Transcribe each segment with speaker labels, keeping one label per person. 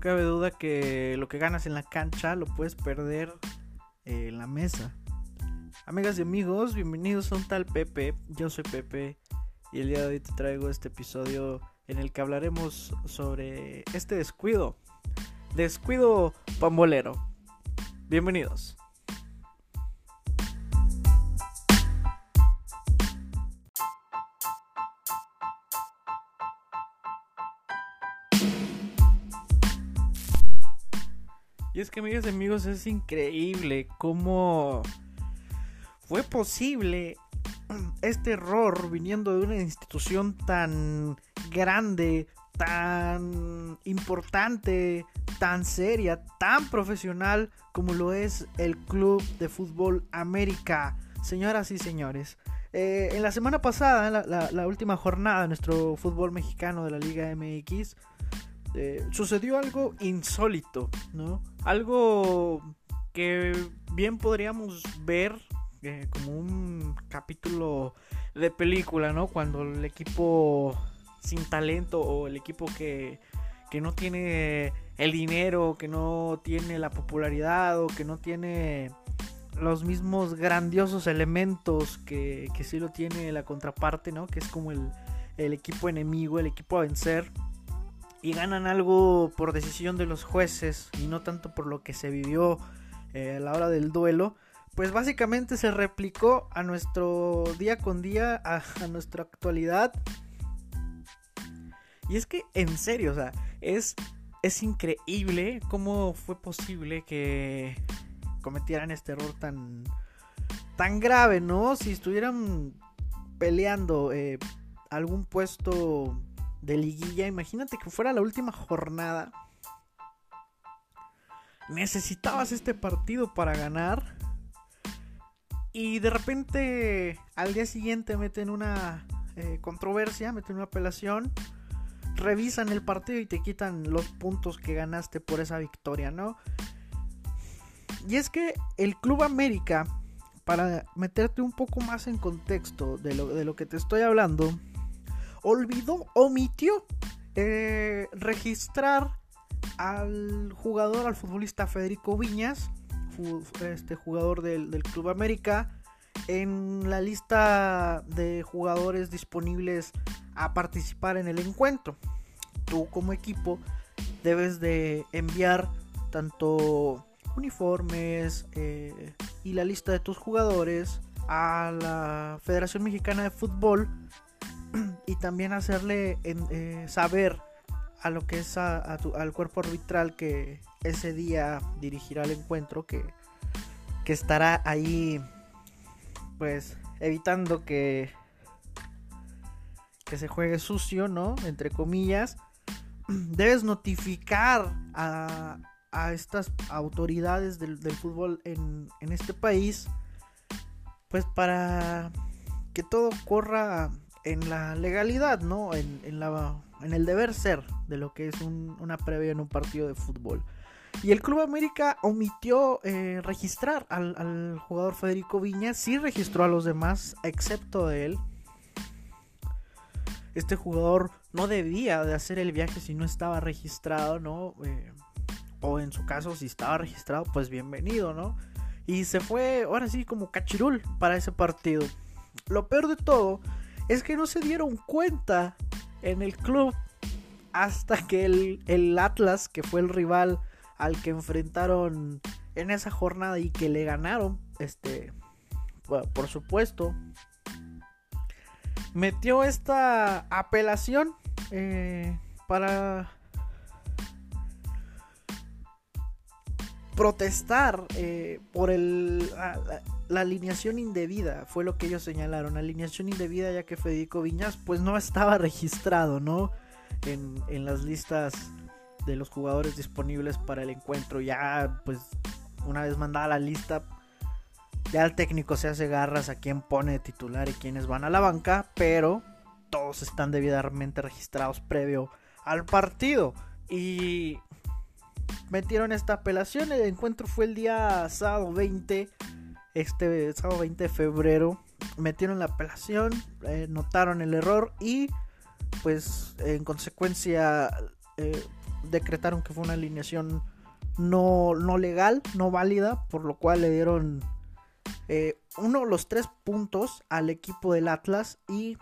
Speaker 1: Cabe duda que lo que ganas en la cancha lo puedes perder en la mesa. Amigas y amigos, bienvenidos a un tal Pepe. Yo soy Pepe y el día de hoy te traigo este episodio en el que hablaremos sobre este descuido. Descuido pambolero. Bienvenidos. Es que, amigas y amigos, es increíble cómo fue posible este error viniendo de una institución tan grande, tan importante, tan seria, tan profesional como lo es el Club de Fútbol América. Señoras y señores, eh, en la semana pasada, la, la última jornada de nuestro fútbol mexicano de la Liga MX, eh, sucedió algo insólito, ¿no? Algo que bien podríamos ver eh, como un capítulo de película, ¿no? Cuando el equipo sin talento o el equipo que, que no tiene el dinero, que no tiene la popularidad o que no tiene los mismos grandiosos elementos que, que sí lo tiene la contraparte, ¿no? Que es como el, el equipo enemigo, el equipo a vencer y ganan algo por decisión de los jueces y no tanto por lo que se vivió eh, a la hora del duelo, pues básicamente se replicó a nuestro día con día, a, nuestra actualidad. Y es que, en serio, o sea, es, es increíble cómo fue posible que cometieran este error tan, tan grave, ¿no? Si estuvieran peleando eh, algún puesto de liguilla. Imagínate que fuera la última jornada. Necesitabas este partido para ganar. Y de repente al día siguiente meten una eh, controversia, meten una apelación. Revisan el partido y te quitan los puntos que ganaste por esa victoria, ¿no? Y es que el Club América, para meterte un poco más en contexto de lo, de lo que te estoy hablando, olvidó, omitió eh, registrar al jugador, al futbolista Federico Viñas, este jugador del, Club América, en la lista de jugadores disponibles a participar en el encuentro. Tú como equipo debes de enviar tanto uniformes eh, y la lista de tus jugadores a la Federación Mexicana de Fútbol y también hacerle eh, saber a lo que es al cuerpo arbitral que ese día dirigirá el encuentro que, que estará ahí pues evitando que que se juegue sucio, ¿no? Entre comillas. Debes notificar a, a estas autoridades del, fútbol en, en, este país. Pues para que todo corra en la legalidad, ¿no? En, la, en el deber ser de lo que es una previa en un partido de fútbol. Y el Club América omitió eh, registrar al, jugador Federico Viña, sí registró a los demás, excepto de él. Este jugador no debía de hacer el viaje si no estaba registrado, ¿no? Eh, o en su caso, si estaba registrado, pues bienvenido, ¿no? Y se fue, ahora sí, como cachirul para ese partido. Lo peor de todo es que no se dieron cuenta en el club hasta que el, Atlas, que fue el rival al que enfrentaron en esa jornada y que le ganaron, este, por supuesto, metió esta apelación eh, para protestar eh, por el, la, alineación indebida, fue lo que ellos señalaron, alineación indebida ya que Federico Viñas pues no estaba registrado, ¿no? En, en las listas de los jugadores disponibles para el encuentro, ya pues una vez mandada la lista, ya el técnico se hace garras a quién pone titular y quiénes van a la banca, pero todos están debidamente registrados previo al partido. Y metieron esta apelación. El encuentro fue el día sábado 20, este sábado 20 de febrero. Metieron la apelación, eh, notaron el error y pues en consecuencia eh, decretaron que fue una alineación no, no legal, no válida, por lo cual le dieron eh, uno los tres puntos al equipo del Atlas y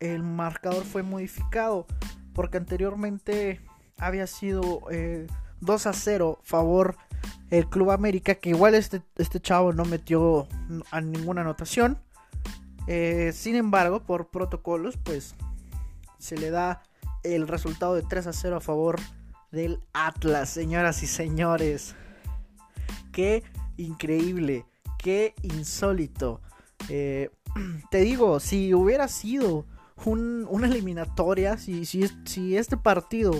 Speaker 1: el marcador fue modificado porque anteriormente había sido 2 eh, a 0 favor el Club América que igual este, este chavo no metió a ninguna anotación eh, sin embargo por protocolos pues se le da el resultado de 3 a 0 a favor del Atlas señoras y señores qué increíble qué insólito. Eh, te digo, si hubiera sido una eliminatoria, si, si, si este partido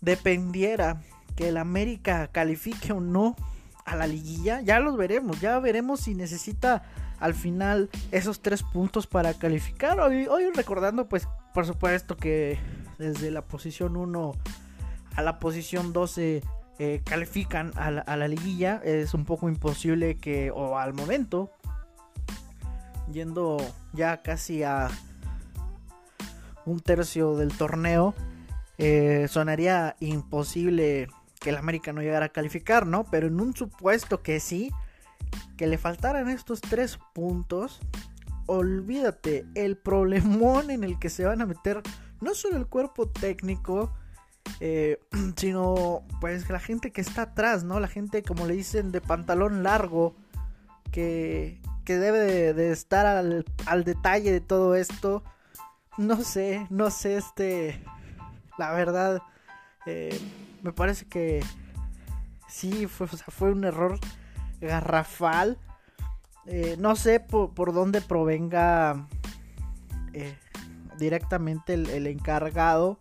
Speaker 1: dependiera que el América califique o no a la liguilla, ya los veremos, ya veremos si necesita al final esos tres puntos para calificar. Hoy, recordando, pues, por supuesto que desde la posición 1 a la posición 12 eh, califican a la, liguilla. Es un poco imposible que, o al momento, yendo ya casi a un tercio del torneo, eh, sonaría imposible que el América no llegara a calificar, ¿no? Pero en un supuesto que sí, que le faltaran estos tres puntos, olvídate el problemón en el que se van a meter no solo el cuerpo técnico, eh, sino pues la gente que está atrás, ¿no? La gente, como le dicen, de pantalón largo, que, que debe de, estar al, al, detalle de todo esto. No sé, no sé, este, la verdad, eh, me parece que sí, fue, fue un error garrafal. Eh, no sé por, por dónde provenga directamente el, el encargado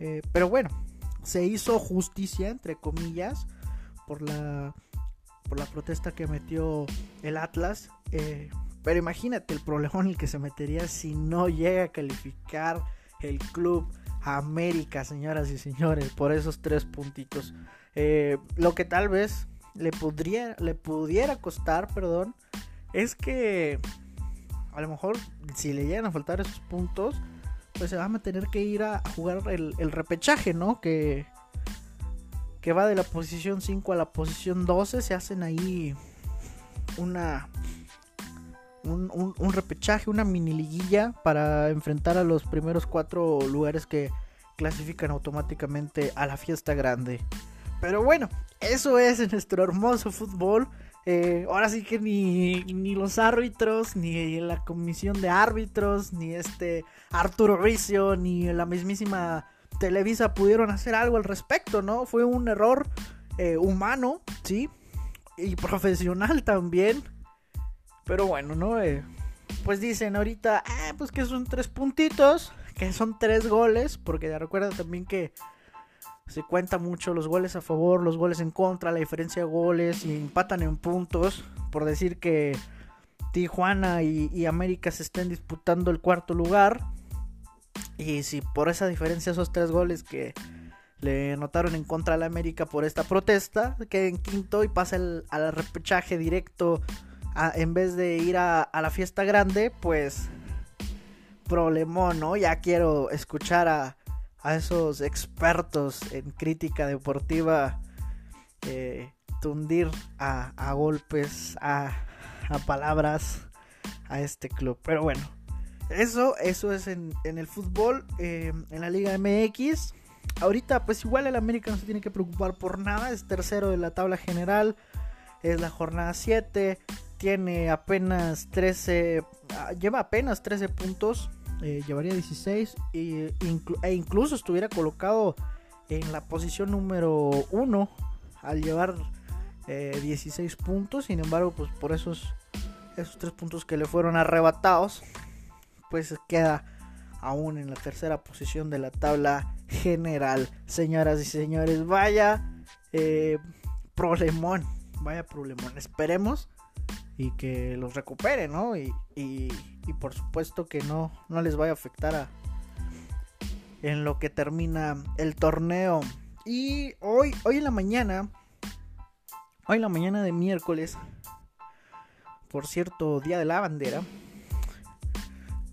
Speaker 1: eh, pero bueno, se hizo justicia, entre comillas, por la, por la protesta que metió el Atlas. Eh, pero imagínate el problema en el que se metería si no llega a calificar el club América, señoras y señores, por esos tres puntitos. Eh, lo que tal vez le, le pudiera costar, perdón, es que a lo mejor si le llegan a faltar esos puntos, pues se van a tener que ir a, jugar el, repechaje, ¿no? Que, que va de la posición 5 a la posición 12. Se hacen ahí una, un, un, repechaje, una mini liguilla para enfrentar a los primeros cuatro lugares que clasifican automáticamente a la fiesta grande. Pero bueno, eso es nuestro hermoso fútbol. Eh, ahora sí que ni, ni, los árbitros, ni la comisión de árbitros, ni este Arturo Ricio, ni la mismísima Televisa pudieron hacer algo al respecto, ¿no? Fue un error eh, humano, ¿sí? Y profesional también. Pero bueno, ¿no? Eh, pues dicen ahorita, ah, pues que son tres puntitos, que son tres goles, porque recuerda también que se cuenta mucho los goles a favor, los goles en contra, la diferencia de goles y empatan en puntos. Por decir que Tijuana y, América se estén disputando el cuarto lugar. Y si por esa diferencia, esos tres goles que le notaron en contra a la América por esta protesta, queda en quinto y pasa al repechaje directo en vez de ir a, la fiesta grande, pues problemón, ¿no? Ya quiero escuchar a a esos expertos en crítica deportiva eh, tundir a, golpes, a, palabras a este club. Pero bueno, eso, eso es en, el fútbol, eh, en la Liga MX. Ahorita, pues igual el América no se tiene que preocupar por nada, es tercero de la tabla general, es la jornada 7, tiene apenas 13, ah, lleva apenas 13 puntos eh, llevaría 16 e, incluso estuviera colocado en la posición número 1 al llevar 16 eh, puntos. Sin embargo, pues por esos, esos 3 puntos que le fueron arrebatados, pues queda aún en la tercera posición de la tabla general. Señoras y señores, vaya eh, problemón, vaya problemón. Esperemos y que los recupere, ¿no? Y, y, por supuesto que no, no les vaya a afectar a, en lo que termina el torneo. Y hoy, hoy en la mañana, hoy en la mañana de miércoles, por cierto, Día de la Bandera,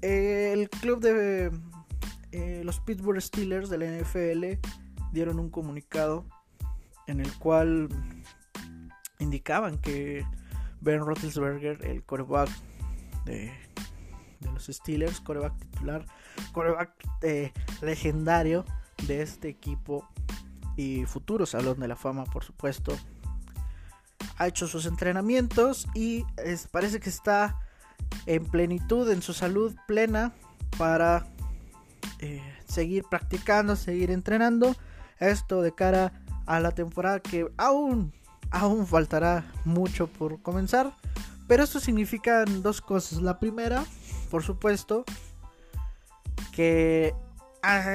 Speaker 1: el club de eh, los Pittsburgh Steelers de la NFL dieron un comunicado en el cual indicaban que Ben Roethlisberger, el coreback de, los Steelers, coreback titular, coreback eh, legendario de este equipo y futuro Salón de la Fama, por supuesto, ha hecho sus entrenamientos y parece que está en plenitud, en su salud plena para eh, seguir practicando, seguir entrenando. Esto de cara a la temporada que aún, aún faltará mucho por comenzar. Pero esto significa dos cosas. La primera, por supuesto, que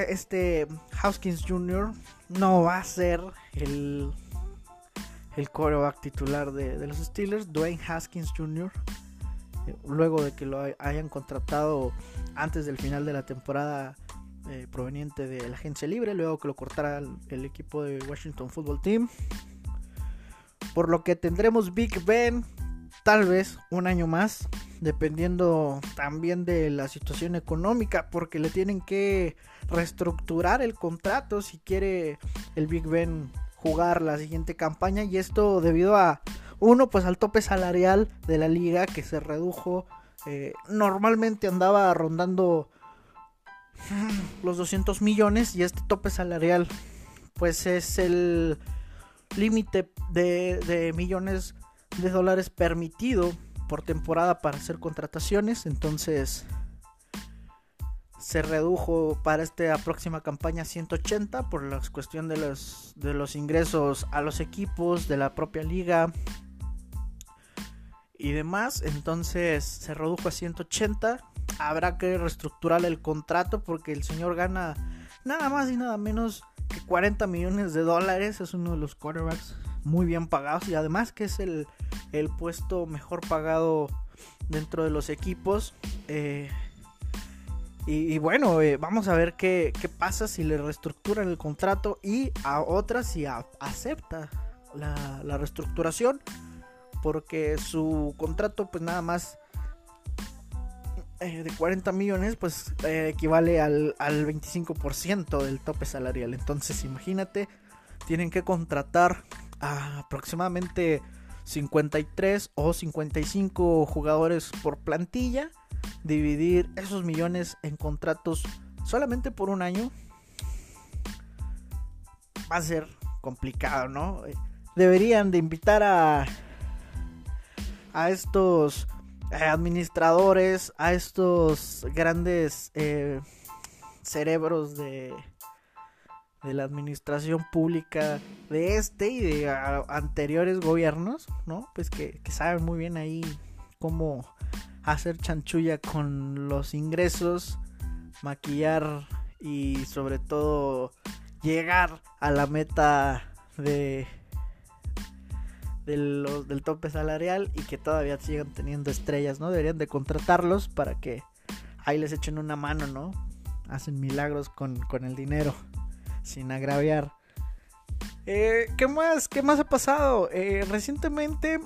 Speaker 1: este Houskins Jr. no va a ser el, el coreback titular de, los Steelers, Dwayne Haskins Jr. Luego de que lo hayan contratado antes del final de la temporada eh, proveniente de la agencia libre, luego que lo cortara el, equipo de Washington Football Team. Por lo que tendremos Big Ben tal vez un año más, dependiendo también de la situación económica, porque le tienen que reestructurar el contrato si quiere el Big Ben jugar la siguiente campaña y esto debido a uno pues al tope salarial de la liga que se redujo eh, normalmente andaba rondando los 200 millones y este tope salarial pues es el límite de, de, millones de dólares permitido por temporada para hacer contrataciones entonces se redujo para esta próxima campaña 180 por la cuestión de los, de los ingresos a los equipos de la propia liga y demás. Entonces se redujo a 180. Habrá que reestructurar el contrato porque el señor gana nada más y nada menos que 40 millones de dólares. Es uno de los quarterbacks muy bien pagados y además que es el, el puesto mejor pagado dentro de los equipos. Eh, y, bueno, eh, vamos a ver qué, pasa si le reestructuran el contrato y a otras si acepta la, reestructuración. Porque su contrato pues nada más eh, de 40 millones pues eh, equivale al, al 25% del tope salarial. Entonces imagínate, tienen que contratar a aproximadamente 53 o 55 jugadores por plantilla dividir esos millones en contratos solamente por un año va a ser complicado, ¿no? Deberían de invitar a a estos eh, administradores, a estos grandes eh, cerebros de de la administración pública de este y de anteriores gobiernos, ¿no? Pues que, que saben muy bien ahí cómo hacer chanchulla con los ingresos, maquillar y sobre todo llegar a la meta de, del tope salarial y que todavía sigan teniendo estrellas, ¿no? Deberían de contratarlos para que ahí les echen una mano, ¿no? Hacen milagros con, el dinero, sin agraviar. Eh, ¿Qué más? ¿Qué más ha pasado? Eh, recientemente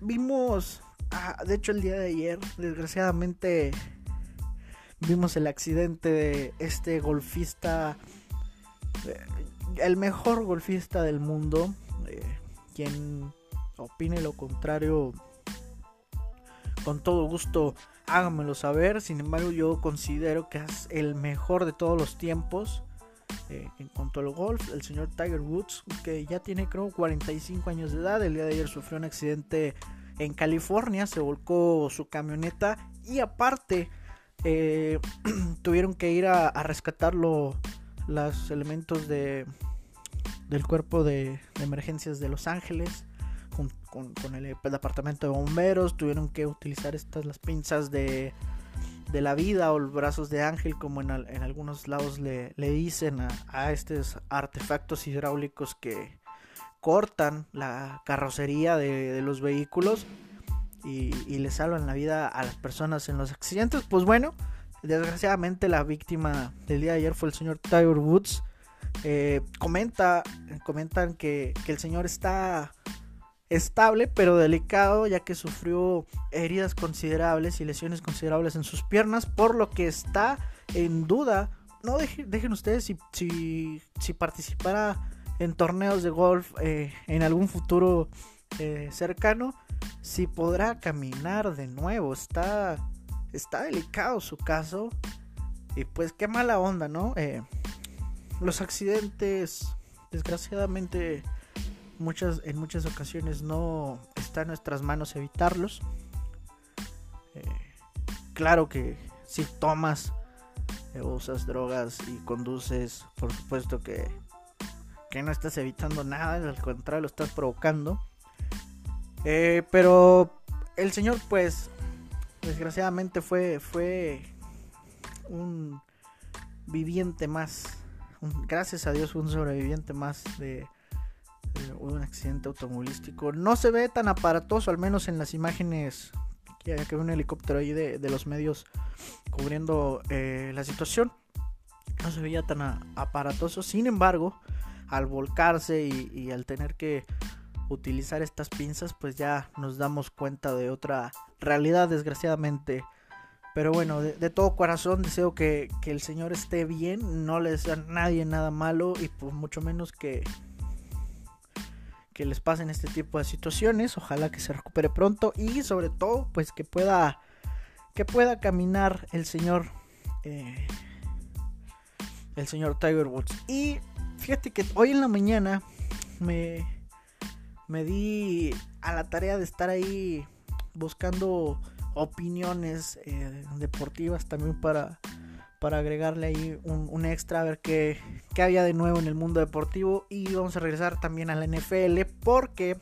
Speaker 1: vimos Ah, de hecho, el día de ayer, desgraciadamente, vimos el accidente de este golfista, eh, el mejor golfista del mundo. Quien opine lo contrario, con todo gusto háganmelo saber. Sin embargo, yo considero que es el mejor de todos los tiempos. Eh, en cuanto al golf, el señor Tiger Woods, que ya tiene creo 45 años de edad, el día de ayer sufrió un accidente en California, se volcó su camioneta y aparte eh, tuvieron que ir a, rescatar los elementos de, del cuerpo de, emergencias de Los Ángeles con, el, departamento de bomberos, tuvieron que utilizar estas las pinzas de, de la vida o los brazos de ángel como en, algunos lados le, dicen a estos artefactos hidráulicos que, cortan la carrocería de, los vehículos y, le salvan la vida a las personas en los accidentes. Pues bueno, desgraciadamente la víctima del día de ayer fue el señor Tiger Woods. Eh, comenta, comentan que, que el señor está estable pero delicado ya que sufrió heridas considerables y lesiones considerables en sus piernas por lo que está en duda no dejen, ustedes si, si, participara en torneos de golf eh, en algún futuro eh, cercano, si podrá caminar de nuevo. Está, está delicado su caso. Y pues qué mala onda, ¿no? Eh, los accidentes, desgraciadamente, muchas, en muchas ocasiones no está en nuestras manos evitarlos. claro que si tomas usas drogas y conduces, por supuesto que, que no estás evitando nada, al contrario, lo estás provocando. Eh, pero el señor, pues, desgraciadamente fue, fue un viviente más. gracias a Dios, un sobreviviente más de, un accidente automovilístico. No se ve tan aparatoso, al menos en las imágenes que, que un helicóptero ahí de, de los medios cubriendo eh, la situación. No se veía tan aparatoso. Sin embargo, al volcarse y, al tener que utilizar estas pinzas, pues ya nos damos cuenta de otra realidad, desgraciadamente. Pero bueno, de, todo corazón deseo que, el Señor esté bien, no le deseo a nadie nada malo y pues mucho menos que, que les pasen este tipo de situaciones. Ojalá que se recupere pronto y sobre todo pues que pueda que pueda caminar el señor eh, el señor Tiger Woods y fíjate que hoy en la mañana me me di a la tarea de estar ahí buscando opiniones eh, deportivas también para para agregarle ahí un, extra a ver qué, qué había de nuevo en el mundo deportivo. Y vamos a regresar también a la NFL porque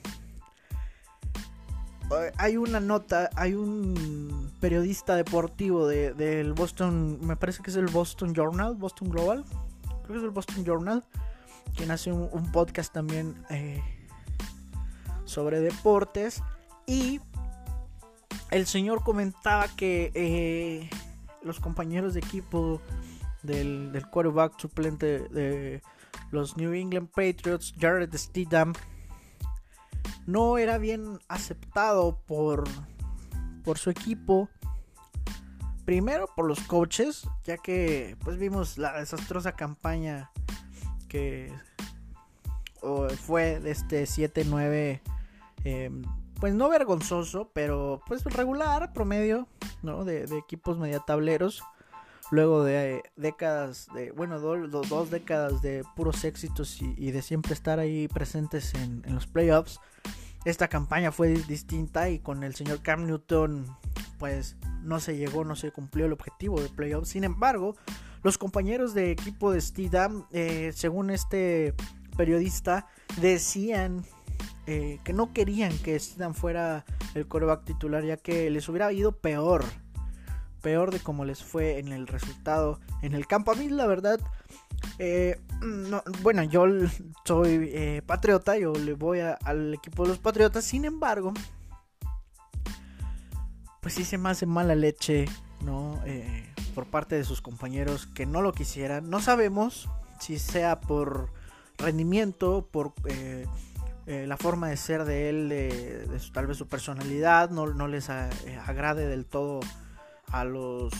Speaker 1: eh, hay una nota, hay un periodista deportivo de, del Boston, me parece que es el Boston Journal, Boston Global, creo que es el Boston Journal, quien hace un, podcast también eh, sobre deportes. Y el señor comentaba que eh, los compañeros de equipo del, del quarterback suplente de los New England Patriots, Jared Stidham, no era bien aceptado por, por su equipo. Primero por los coaches, ya que pues vimos la desastrosa campaña que fue de este 7-9, em, pues no vergonzoso, pero pues regular, promedio, ¿no? De, equipos mediatableros. Luego de décadas, de, bueno, dos décadas de puros éxitos y, de siempre estar ahí presentes en los playoffs esta campaña fue distinta y con el señor Cam Newton pues no se llegó, no se cumplió el objetivo de playoff. Sin embargo, los compañeros de equipo de Stidham, eh, según este periodista, decían eh, que no querían que Stidham fuera el coreback titular ya que les hubiera ido peor. Peor de como les fue en el resultado en el campo. A mí la verdad eh, no, bueno, yo soy eh, patriota, yo le voy al equipo de los patriotas, sin embargo, pues sí se me hace mala leche, ¿no? Eh, por parte de sus compañeros que no lo quisieran. No sabemos si sea por rendimiento, por la forma de ser de él, de, tal vez su personalidad, no, les agrade del todo a los,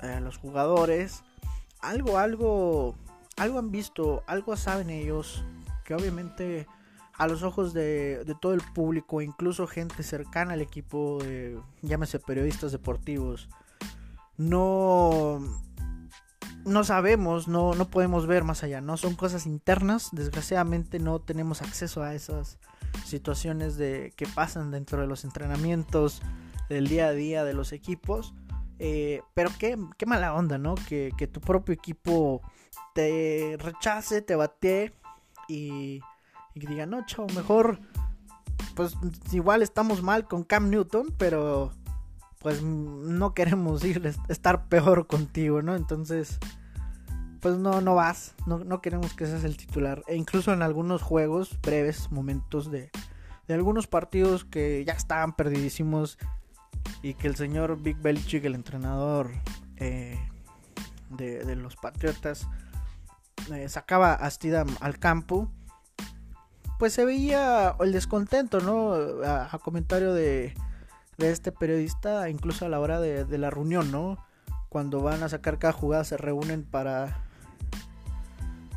Speaker 1: a los jugadores. Algo, algo algo han visto, algo saben ellos, que obviamente a los ojos de, todo el público, incluso gente cercana al equipo, llámese periodistas deportivos, no, no sabemos, no, no podemos ver más allá, ¿no? Son cosas internas, desgraciadamente no tenemos acceso a esas situaciones de que pasan dentro de los entrenamientos del día a día de los equipos. Eh, pero qué, qué, mala onda, ¿no? Que, que tu propio equipo te rechace, te bate y, y diga, no, chavo, mejor, pues igual estamos mal con Cam Newton, pero pues no queremos ir, estar peor contigo, ¿no? Entonces, pues no, no vas, no, no queremos que seas el titular. E incluso en algunos juegos, breves momentos de, de algunos partidos que ya estaban perdidísimos y que el señor Big Belichick, el entrenador eh, de, de, los Patriotas, eh, sacaba a Stidham al campo, pues se veía el descontento, ¿no? A, comentario de, de, este periodista, incluso a la hora de, la reunión, ¿no? Cuando van a sacar cada jugada se reúnen para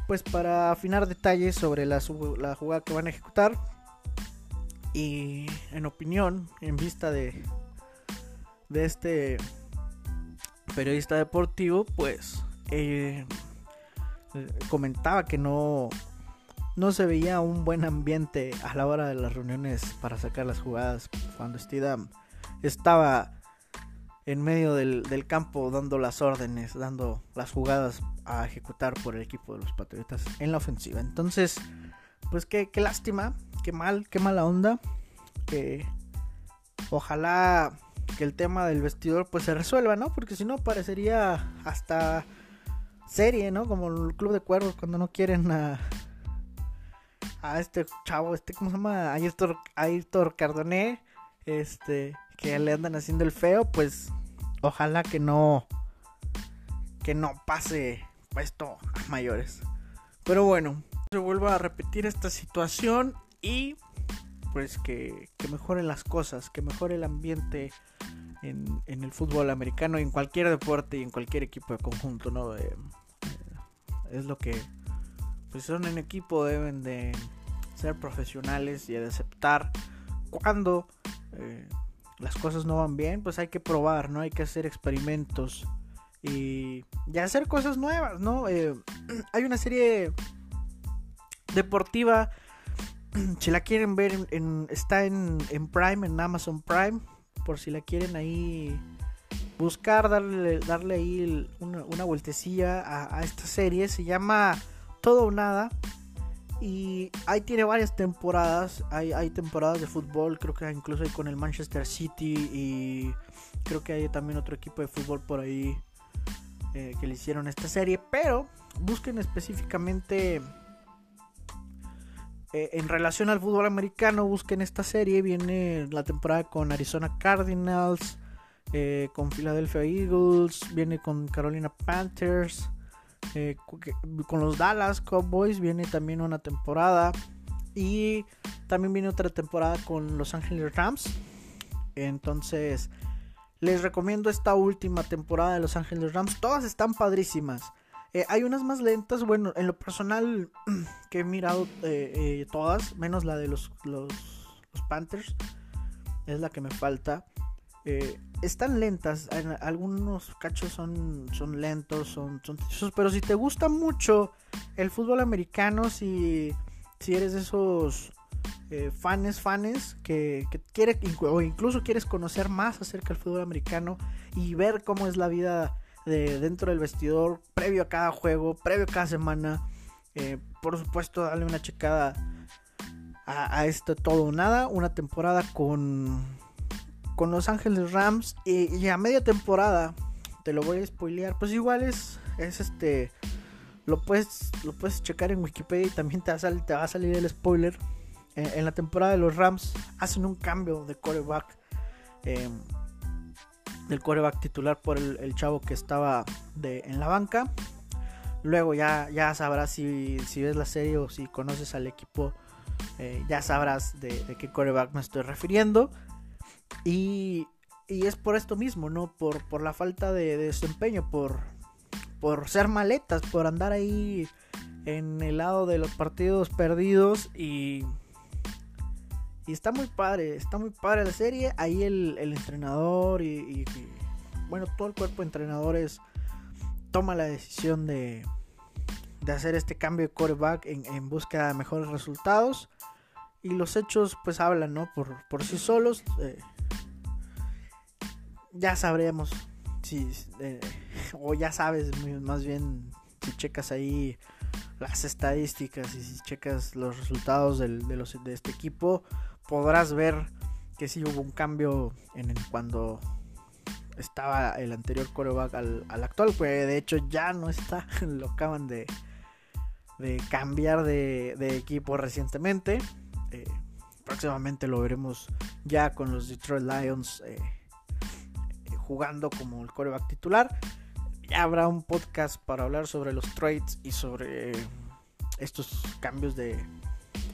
Speaker 1: pues para afinar detalles sobre la, la jugada que van a ejecutar. Y en opinión, en vista de, de este periodista deportivo, pues eh, comentaba que no, no se veía un buen ambiente a la hora de las reuniones para sacar las jugadas cuando estaba en medio del, campo dando las órdenes, dando las jugadas a ejecutar por el equipo de los Patriotas en la ofensiva. Entonces, pues qué, qué lástima, qué mal, qué mala onda. Que ojalá que el tema del vestidor pues se resuelva, ¿no? Porque si no parecería hasta serie, ¿no? Como el Club de Cuervos cuando no quieren a, a este chavo, este, ¿cómo se llama? Ayrton, Ayrton Cardoné, este, que le andan haciendo el feo, pues ojalá que no, que no pase esto a mayores. Pero bueno, se vuelva a repetir esta situación y pues que, que mejoren las cosas, que mejore el ambiente en, el fútbol americano, en cualquier deporte y en cualquier equipo de conjunto, ¿no? Eh, es lo que, pues son en equipo, deben de ser profesionales y de aceptar cuando eh, las cosas no van bien, pues hay que probar, ¿no? Hay que hacer experimentos y, y hacer cosas nuevas, ¿no? Eh, hay una serie deportiva, si la quieren ver, en, está en, en Prime, en Amazon Prime por si la quieren ahí buscar, darle, darle ahí una, una vueltecilla a, esta serie. Se llama Todo o Nada. Y ahí tiene varias temporadas. Hay, hay temporadas de fútbol, creo que incluso hay con el Manchester City. Y creo que hay también otro equipo de fútbol por ahí eh, que le hicieron esta serie. Pero busquen específicamente eh, en relación al fútbol americano, busquen esta serie. Viene la temporada con Arizona Cardinals, eh, con Philadelphia Eagles, viene con Carolina Panthers, eh, con los Dallas Cowboys. Viene también una temporada. Y también viene otra temporada con Los Angeles Rams. Entonces, les recomiendo esta última temporada de Los Angeles Rams. Todas están padrísimas. Eh, hay unas más lentas, bueno, en lo personal que he mirado eh, todas, menos la de los, los, Panthers, es la que me falta. Están lentas, algunos cachos son, son lentos, son, son pero si te gusta mucho el fútbol americano, si, si eres de esos fans, fans que, que quiere, o incluso quieres conocer más acerca del fútbol americano y ver cómo es la vida de dentro del vestidor, previo a cada juego, previo a cada semana. Eh, por supuesto, darle una checada a, esto todo nada. Una temporada con, con Los Ángeles Rams y, a media temporada, te lo voy a spoilear. Pues igual es, es este. Lo puedes, lo puedes checar en Wikipedia y también te va a salir, el spoiler. Eh, en la temporada de los Rams hacen un cambio de coreback. Eh, del coreback titular por el, chavo que estaba de, en la banca. Luego ya, ya sabrás si, si ves la serie o si conoces al equipo, eh, ya sabrás de, qué coreback me estoy refiriendo. Y, y, es por esto mismo, ¿no? Por, por la falta de, desempeño, por, por ser maletas, por andar ahí en el lado de los partidos perdidos y... Y está muy padre, está muy padre la serie. Ahí el, entrenador y, bueno, todo el cuerpo de entrenadores toma la decisión de, de hacer este cambio de quarterback en, en búsqueda de mejores resultados. Y los hechos pues hablan, ¿no? Por, por sí solos. Eh, ya sabremos si... Eh, o ya sabes más bien si checas ahí las estadísticas y si checas los resultados de, los, de este equipo, podrás ver que sí hubo un cambio en cuando estaba el anterior coreback al, actual, pues de hecho ya no está, lo acaban de, de cambiar de, equipo recientemente. Eh, próximamente lo veremos ya con los Detroit Lions eh, jugando como el coreback titular. Ya habrá un podcast para hablar sobre los trades y sobre estos cambios de,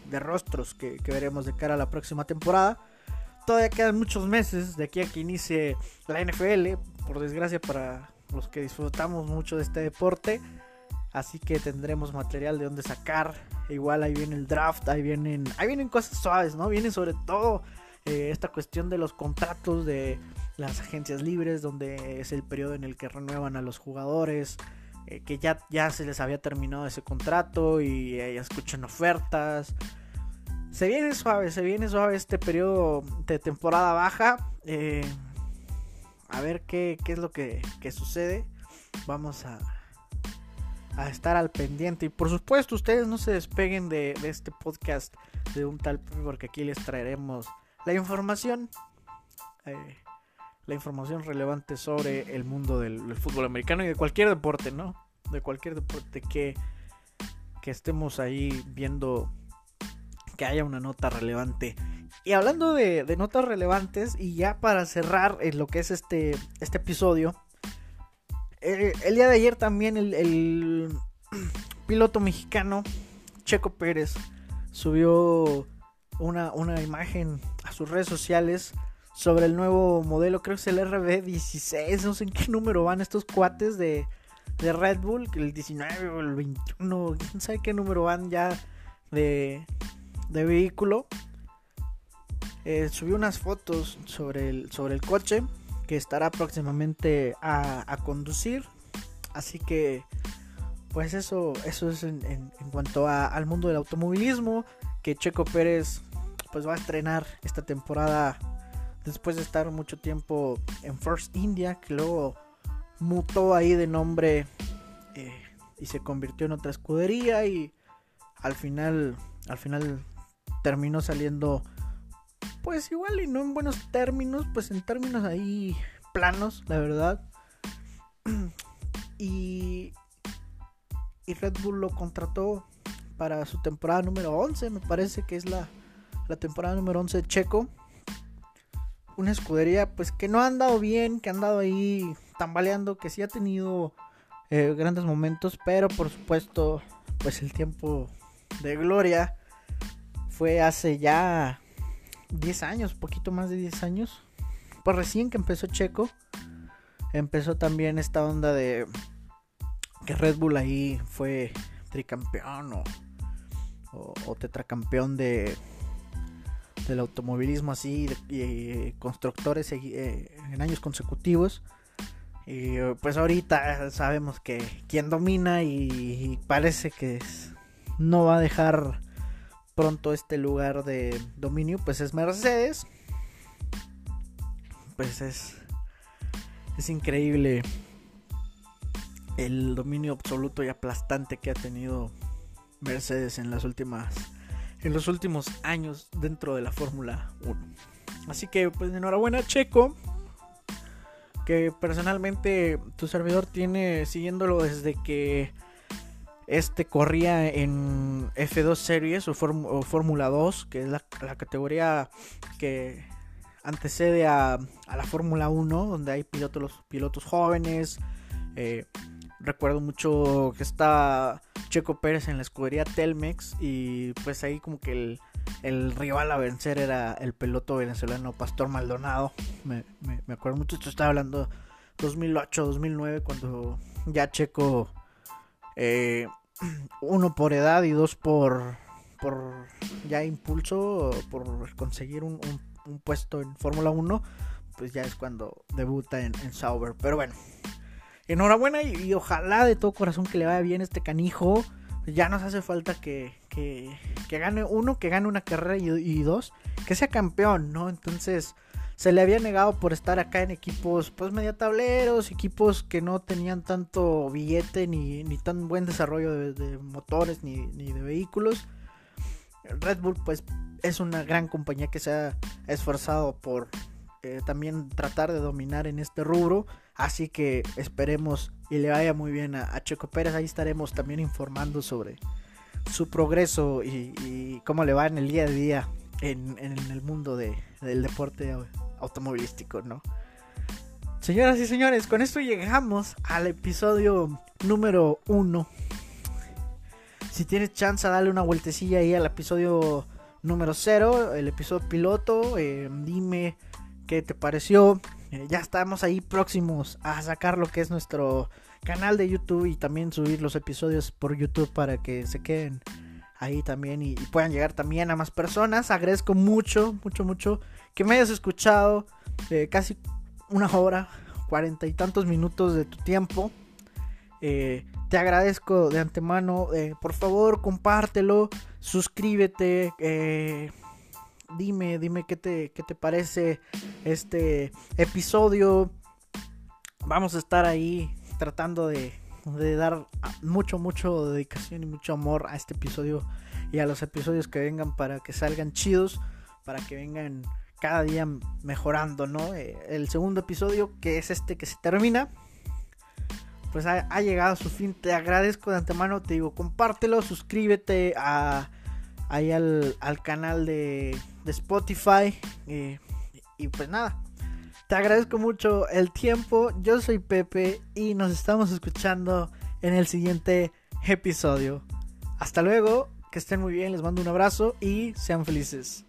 Speaker 1: de rostros que, veremos de cara a la próxima temporada. Todavía quedan muchos meses de aquí a que inicie la NFL, por desgracia para los que disfrutamos mucho de este deporte. Así que tendremos material de donde sacar. Igual ahí viene el draft, ahí vienen, ahí vienen cosas suaves, ¿no? Viene sobre todo eh, esta cuestión de los contratos de las agencias libres, donde es el periodo en el que renuevan a los jugadores, eh, que ya, ya se les había terminado ese contrato y eh, escuchan ofertas. Se viene suave, se viene suave este periodo de temporada baja. a ver qué, qué, es lo que, que sucede. Vamos a, a estar al pendiente. Y por supuesto, ustedes no se despeguen de, este podcast de un tal porque aquí les traeremos la información. Eh, la información relevante sobre el mundo del, fútbol americano y de cualquier deporte, ¿no? De cualquier deporte que, que estemos ahí viendo que haya una nota relevante. Y hablando de, notas relevantes, y ya para cerrar en lo que es este, este episodio, eh, el día de ayer también el, piloto mexicano Checo Pérez subió una, una imagen a sus redes sociales sobre el nuevo modelo, creo que es el RB16, no sé en qué número van estos cuates de, Red Bull, el 19 o el 21, quién sabe qué número van ya de, de vehículo. Eh, subió unas fotos sobre el, sobre el coche que estará próximamente a, conducir. Así que, pues eso, eso es en, cuanto al mundo del automovilismo, que Checo Pérez pues va a estrenar esta temporada después de estar mucho tiempo en First India, que luego mutó ahí de nombre eh, y se convirtió en otra escudería y al final, al final terminó saliendo pues igual y no en buenos términos, pues en términos ahí planos, la verdad. y, y Red Bull lo contrató para su temporada número 11, me parece que es la, la temporada número 11 de Checo. Una escudería pues que no ha andado bien, que ha andado ahí tambaleando, que sí ha tenido eh, grandes momentos, pero por supuesto pues el tiempo de gloria fue hace ya 10 años, poquito más de 10 años. Pues recién que empezó Checo, empezó también esta onda de que Red Bull ahí fue tricampeón o, tetracampeón de del automovilismo así y constructores eh, en años consecutivos y pues ahorita sabemos que quien domina y, parece que no va a dejar pronto este lugar de dominio pues es Mercedes. Pues es es increíble el dominio absoluto y aplastante que ha tenido Mercedes en las últimas en los últimos años dentro de la Fórmula 1. Así que pues enhorabuena Checo que personalmente tu servidor tiene siguiéndolo desde que este corría en F2 Series o, Fórmula 2, que es la, categoría que antecede a, la Fórmula 1, donde hay pilotos, pilotos jóvenes. Eh, recuerdo mucho que está Checo Pérez en la escudería Telmex y pues ahí como que el, rival a vencer era el piloto venezolano Pastor Maldonado. Me, acuerdo mucho, esto estaba hablando 2008, 2009, cuando ya Checo eh, uno por edad y dos por, por ya impulso, por conseguir un, puesto en Fórmula 1, pues ya es cuando debuta en, Sauber. Pero bueno, enhorabuena y, ojalá de todo corazón que le vaya bien este canijo. Ya nos hace falta que, que, gane uno, que gane una carrera y dos, que sea campeón, ¿no? Entonces se le había negado por estar acá en equipos pues media tableros, equipos que no tenían tanto billete ni, ni tan buen desarrollo de, motores ni, de vehículos. Red Bull pues es una gran compañía que se ha esforzado por eh, también tratar de dominar en este rubro. Así que esperemos y le vaya muy bien a, Checo Pérez. Ahí estaremos también informando sobre su progreso y, cómo le va en el día a día en, en el mundo de, del deporte automovilístico, ¿no? Señoras y señores, con esto llegamos al episodio número uno. Si tienes chance, dale una vueltecilla ahí al episodio número cero, el episodio piloto. Eh, dime qué te pareció. Eh, ya estamos ahí próximos a sacar lo que es nuestro canal de YouTube y también subir los episodios por YouTube para que se queden ahí también y, puedan llegar también a más personas. Agradezco mucho, mucho, mucho que me hayas escuchado eh, casi una hora, cuarenta y tantos minutos de tu tiempo. Eh, te agradezco de antemano. Eh, por favor, compártelo, suscríbete. dime, dime qué te, qué te parece este episodio. Vamos a estar ahí tratando de de dar mucho, mucho dedicación y mucho amor a este episodio y a los episodios que vengan para que salgan chidos, para que vengan cada día mejorando, ¿no? Eh, el segundo episodio, que es este que se termina, pues ha, llegado a su fin. Te agradezco de antemano, te digo, compártelo, suscríbete ahí al, canal de, Spotify. Eh, y pues nada, te agradezco mucho el tiempo. Yo soy Pepe y nos estamos escuchando en el siguiente episodio. Hasta luego, que estén muy bien, les mando un abrazo y sean felices.